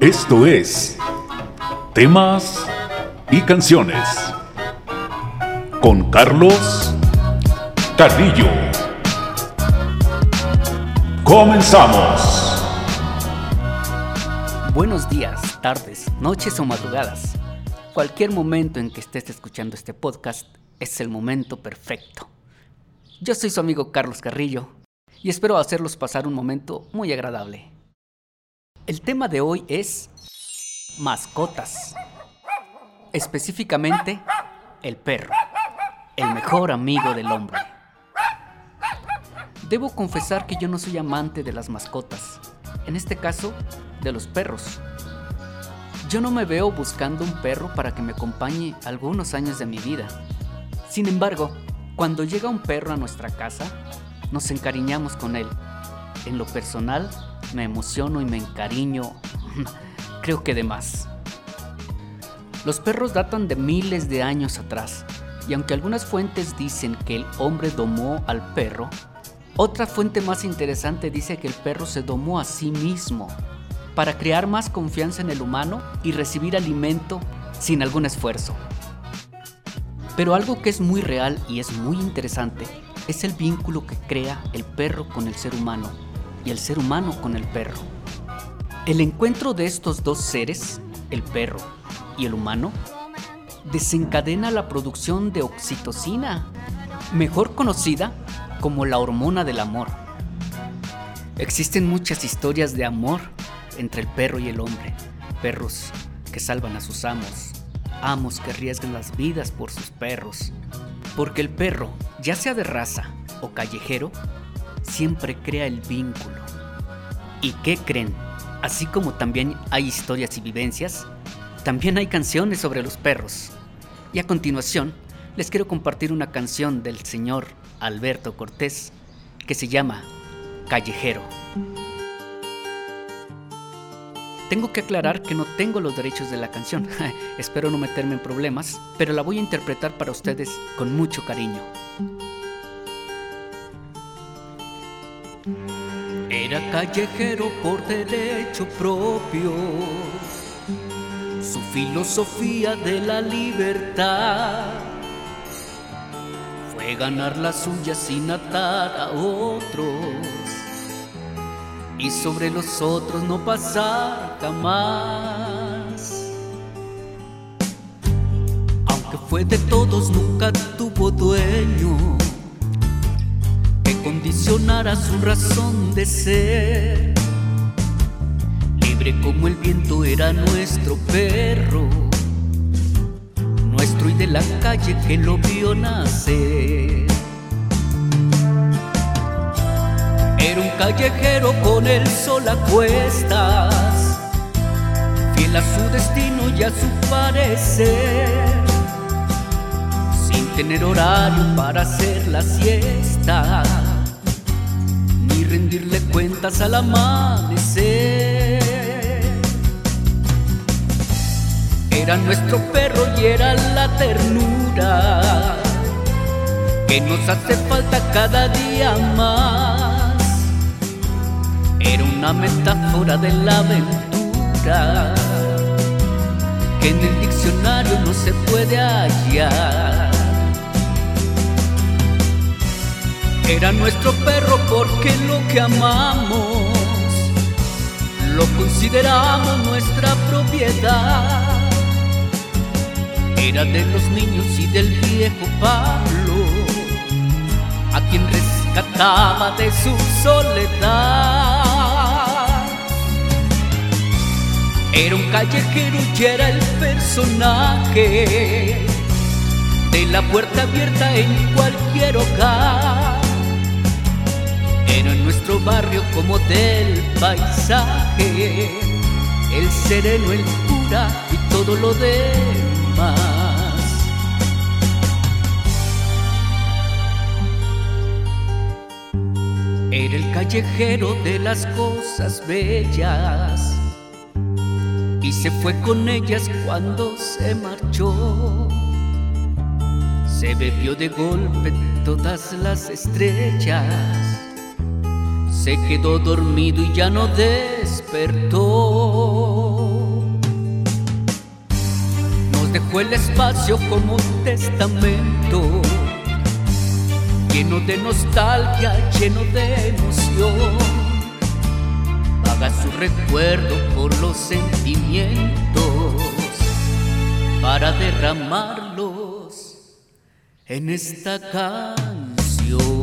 Esto es Temas y Canciones con Carlos Carrillo. Comenzamos. Buenos días, tardes, noches o madrugadas. Cualquier momento en que estés escuchando este podcast es el momento perfecto. Yo soy su amigo Carlos Carrillo y espero hacerlos pasar un momento muy agradable. El tema de hoy es mascotas. Específicamente, el perro, el mejor amigo del hombre. Debo confesar que yo no soy amante de las mascotas, en este caso, de los perros. Yo no me veo buscando un perro para que me acompañe algunos años de mi vida. Sin embargo, cuando llega un perro a nuestra casa, nos encariñamos con él. En lo personal, me emociono y me encariño, creo que de más. Los perros datan de miles de años atrás, y aunque algunas fuentes dicen que el hombre domó al perro, otra fuente más interesante dice que el perro se domó a sí mismo para crear más confianza en el humano y recibir alimento sin algún esfuerzo. Pero algo que es muy real y es muy interesante es el vínculo que crea el perro con el ser humano y el ser humano con el perro. El encuentro de estos dos seres, el perro y el humano, desencadena la producción de oxitocina, mejor conocida como la hormona del amor. Existen muchas historias de amor entre el perro y el hombre, perros que salvan a sus amos, amos que arriesgan las vidas por sus perros, porque el perro, ya sea de raza o callejero, siempre crea el vínculo. ¿Y qué creen? Así como también hay historias y vivencias, también hay canciones sobre los perros. Y a continuación, les quiero compartir una canción del señor Alberto Cortés que se llama Callejero. Tengo que aclarar que no tengo los derechos de la canción, espero no meterme en problemas, pero la voy a interpretar para ustedes con mucho cariño. Era callejero por derecho propio, su filosofía de la libertad fue ganar la suya sin atar a otros y sobre los otros no pasar jamás. Aunque fue de todos, nunca tuvo dueño condicionara su razón de ser. Libre como el viento era nuestro perro, nuestro y de la calle que lo vio nacer. Un callejero con el sol a cuestas, fiel a su destino y a su parecer, sin tener horario para hacer la siesta rendirle cuentas al amanecer. Era nuestro perro y era la ternura que nos hace falta cada día más. Una metáfora de la aventura que en el diccionario no se puede hallar. Era nuestro perro porque lo que amamos lo consideramos nuestra propiedad. Era de los niños y del viejo Pablo, a quien rescataba de su soledad. Era un callejero y era el personaje de la puerta abierta en cualquier hogar en nuestro barrio como del paisaje, el sereno, el cura y todo lo demás. Era el callejero de las cosas bellas y se fue con ellas cuando se marchó. Se bebió de golpe todas las estrellas se quedó dormido y ya no despertó. Nos dejó el espacio como un testamento, lleno de nostalgia, lleno de emoción. Recuerdo por los sentimientos para derramarlos en esta canción.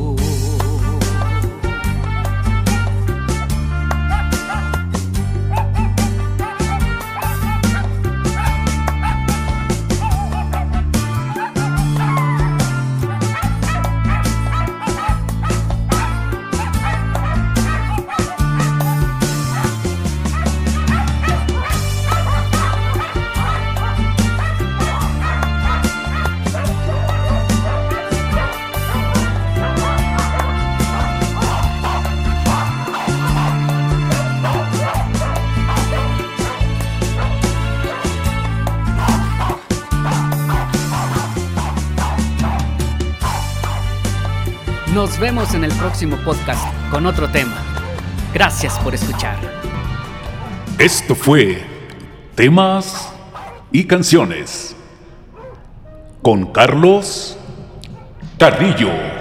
Nos vemos en el próximo podcast con otro tema. Gracias por escuchar. Esto fue Temas y Canciones con Carlos Carrillo.